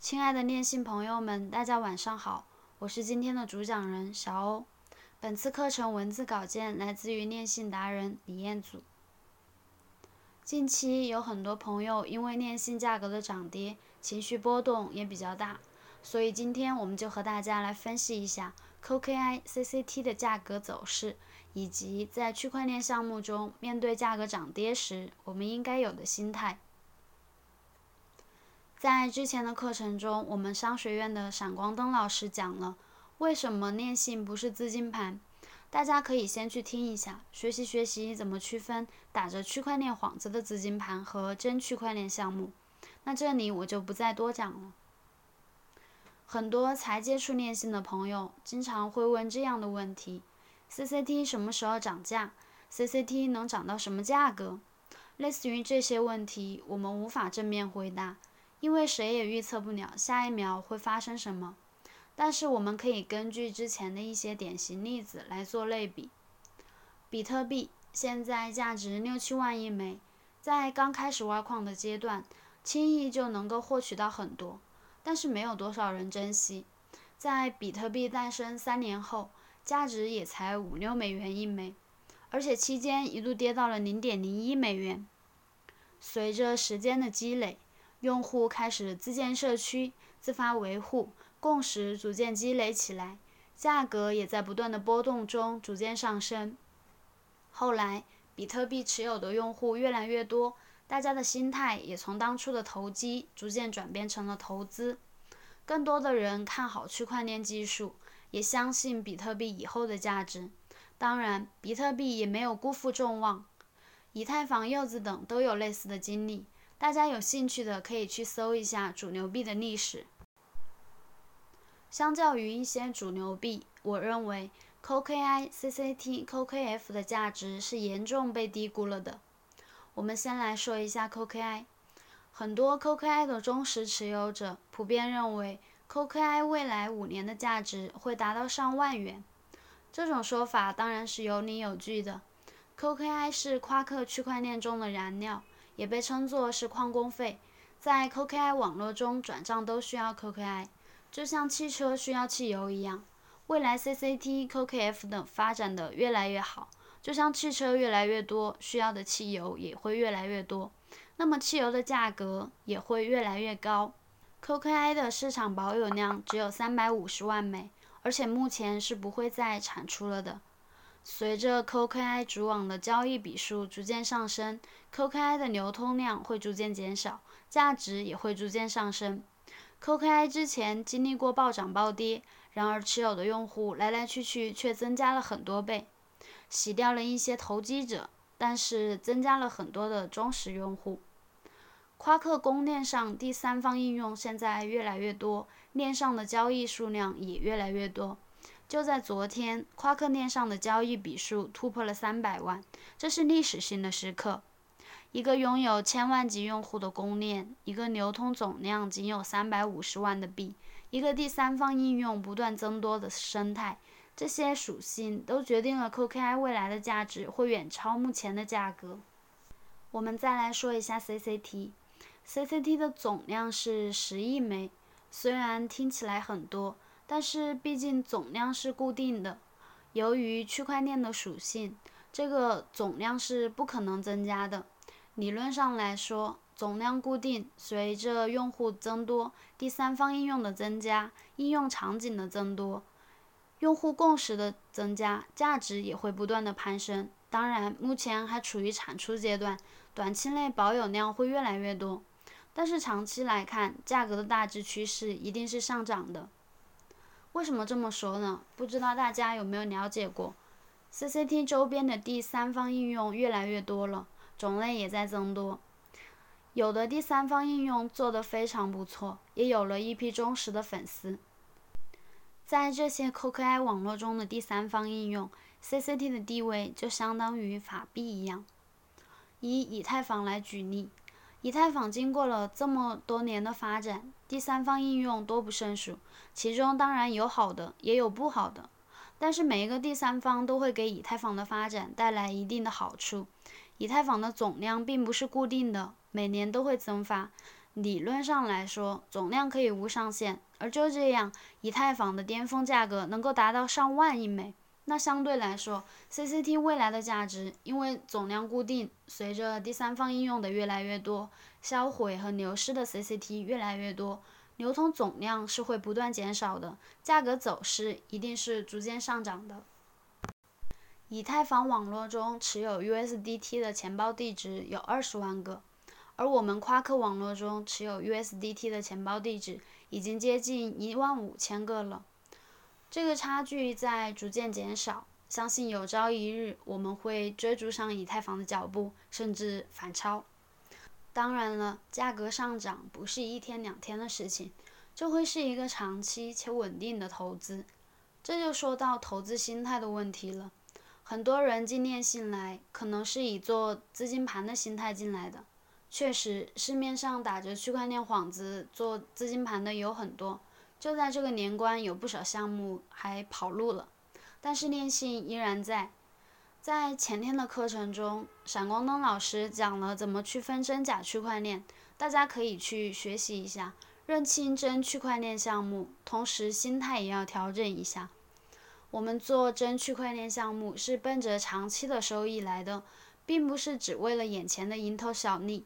亲爱的念信朋友们，大家晚上好，我是今天的主讲人小欧。本次课程文字稿件来自于念信达人李彦祖。近期有很多朋友因为念信价格的涨跌，情绪波动也比较大，所以今天我们就和大家来分析一下 COKI、CCT 的价格走势。以及在区块链项目中，面对价格涨跌时，我们应该有的心态。在之前的课程中，我们商学院的闪光灯老师讲了为什么链信不是资金盘，大家可以先去听一下，学习学习怎么区分打着区块链幌子的资金盘和真区块链项目。那这里我就不再多讲了。很多才接触链信的朋友，经常会问这样的问题。CCT 什么时候涨价？CCT 能涨到什么价格？类似于这些问题，我们无法正面回答，因为谁也预测不了下一秒会发生什么。但是我们可以根据之前的一些典型例子来做类比。比特币现在价值六七万亿枚，在刚开始挖矿的阶段，轻易就能够获取到很多，但是没有多少人珍惜。在比特币诞生三年后，价值也才五六美元一枚，而且期间一度跌到了零点零一美元。随着时间的积累，用户开始自建社区、自发维护，共识逐渐积累起来，价格也在不断的波动中逐渐上升。后来，比特币持有的用户越来越多，大家的心态也从当初的投机逐渐转变成了投资，更多的人看好区块链技术。也相信比特币以后的价值，当然，比特币也没有辜负众望，以太坊、柚子等都有类似的经历。大家有兴趣的可以去搜一下主流币的历史。相较于一些主流币，我认为 COKI、CCT、COKF 的价值是严重被低估了的。我们先来说一下 COKI，很多 COKI 的忠实持有者普遍认为。COKI 未来五年的价值会达到上万元，这种说法当然是有理有据的。COKI 是夸克区块链中的燃料，也被称作是矿工费，在 COKI 网络中转账都需要 COKI，就像汽车需要汽油一样。未来 CCT、COKF 等发展的越来越好，就像汽车越来越多，需要的汽油也会越来越多，那么汽油的价格也会越来越高。COKI 的市场保有量只有三百五十万枚，而且目前是不会再产出了的。随着 COKI 主网的交易笔数逐渐上升，COKI 的流通量会逐渐减少，价值也会逐渐上升。COKI 之前经历过暴涨暴跌，然而持有的用户来来去去却增加了很多倍，洗掉了一些投机者，但是增加了很多的忠实用户。夸克公链上第三方应用现在越来越多，链上的交易数量也越来越多。就在昨天，夸克链上的交易笔数突破了三百万，这是历史性的时刻。一个拥有千万级用户的公链，一个流通总量仅有三百五十万的币，一个第三方应用不断增多的生态，这些属性都决定了 COKI 未来的价值会远超目前的价格。我们再来说一下 CCT。CCT 的总量是十亿枚，虽然听起来很多，但是毕竟总量是固定的。由于区块链的属性，这个总量是不可能增加的。理论上来说，总量固定，随着用户增多、第三方应用的增加、应用场景的增多、用户共识的增加，价值也会不断的攀升。当然，目前还处于产出阶段，短期内保有量会越来越多。但是长期来看，价格的大致趋势一定是上涨的。为什么这么说呢？不知道大家有没有了解过？CCT 周边的第三方应用越来越多了，种类也在增多。有的第三方应用做得非常不错，也有了一批忠实的粉丝。在这些 COKI 网络中的第三方应用，CCT 的地位就相当于法币一样。以以太坊来举例。以太坊经过了这么多年的发展，第三方应用多不胜数，其中当然有好的，也有不好的。但是每一个第三方都会给以太坊的发展带来一定的好处。以太坊的总量并不是固定的，每年都会增发。理论上来说，总量可以无上限，而就这样，以太坊的巅峰价格能够达到上万亿美。那相对来说，CCT 未来的价值，因为总量固定，随着第三方应用的越来越多，销毁和流失的 CCT 越来越多，流通总量是会不断减少的，价格走势一定是逐渐上涨的。以太坊网络中持有 USDT 的钱包地址有二十万个。而我们夸克网络中持有 USDT 的钱包地址已经接近一万五千个了，这个差距在逐渐减少，相信有朝一日我们会追逐上以太坊的脚步，甚至反超。当然了，价格上涨不是一天两天的事情，这会是一个长期且稳定的投资。这就说到投资心态的问题了。很多人进链信来，可能是以做资金盘的心态进来的。确实，市面上打着区块链幌子做资金盘的有很多，就在这个年关，有不少项目还跑路了。但是链信依然在。在前天的课程中，闪光灯老师讲了怎么区分真假区块链，大家可以去学习一下，认清真区块链项目，同时心态也要调整一下。我们做真区块链项目是奔着长期的收益来的，并不是只为了眼前的蝇头小利。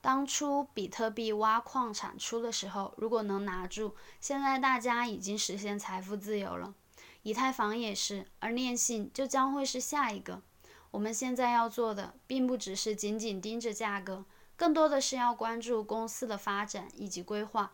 当初比特币挖矿产出的时候，如果能拿住，现在大家已经实现财富自由了。以太坊也是，而链信就将会是下一个。我们现在要做的，并不只是紧紧盯着价格，更多的是要关注公司的发展以及规划。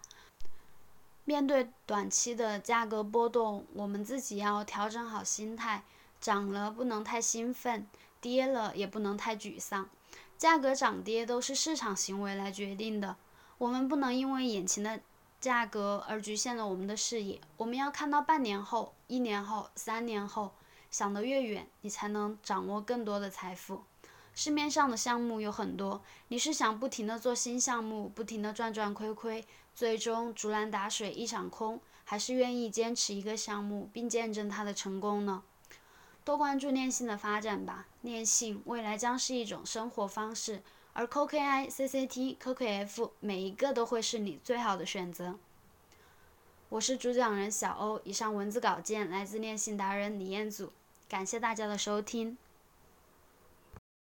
面对短期的价格波动，我们自己要调整好心态，涨了不能太兴奋，跌了也不能太沮丧。价格涨跌都是市场行为来决定的，我们不能因为眼前的价格而局限了我们的视野。我们要看到半年后、一年后、三年后，想得越远，你才能掌握更多的财富。市面上的项目有很多，你是想不停的做新项目，不停的赚赚亏亏，最终竹篮打水一场空，还是愿意坚持一个项目并见证它的成功呢？多关注链信的发展吧，链信未来将是一种生活方式，而 CoKI、CCT、CoKF 每一个都会是你最好的选择。我是主讲人小欧，以上文字稿件来自链信达人李彦祖，感谢大家的收听。